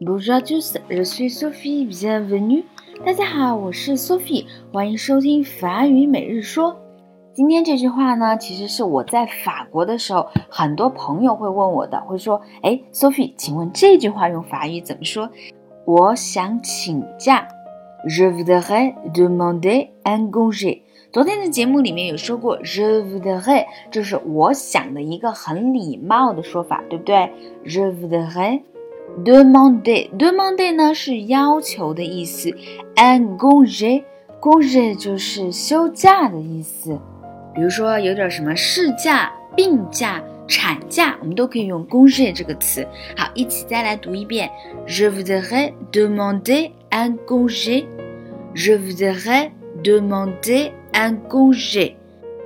Bonjour à tous, je suis Sophie, bienvenue. 大家好，我是 Sophie，欢迎收听法语每日说。今天这句话呢，其实是我在法国的时候，很多朋友会问我的，会说：“哎，Sophie，请问这句话用法语怎么说？”我想请假，Je voudrais demander un congé。昨天的节目里面有说过，Je voudrais，这是我想的一个很礼貌的说法，对不对？Je voudrais。Demander，demander 呢是要求的意思，un congé，congé 就是休假的意思。比如说有点什么事假、病假、产假，我们都可以用 congé 这个词。好，一起再来读一遍：Je voudrais demander un congé。Je voudrais demander un congé。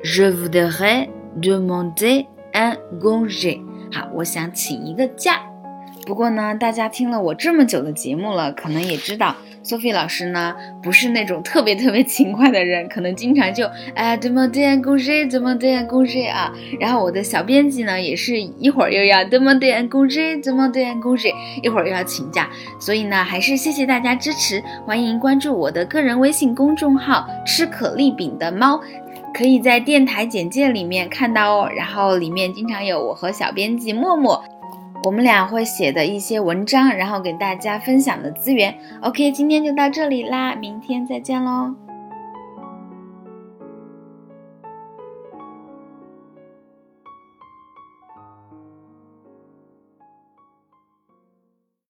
Je voudrais demander un congé。好，我想请一个假。不过呢，大家听了我这么久的节目了，可能也知道，Sophie 老师呢不是那种特别特别勤快的人，可能经常就哎怎么这样工作，怎么这样工作啊。然后我的小编辑呢，也是一会儿又要怎么这样工作，怎么这样工作，一会儿又要请假。所以呢，还是谢谢大家支持，欢迎关注我的个人微信公众号“吃可丽饼的猫”，可以在电台简介里面看到哦。然后里面经常有我和小编辑默默。我们俩会写的一些文章，然后给大家分享的资源。OK，今天就到这里啦，明天再见喽。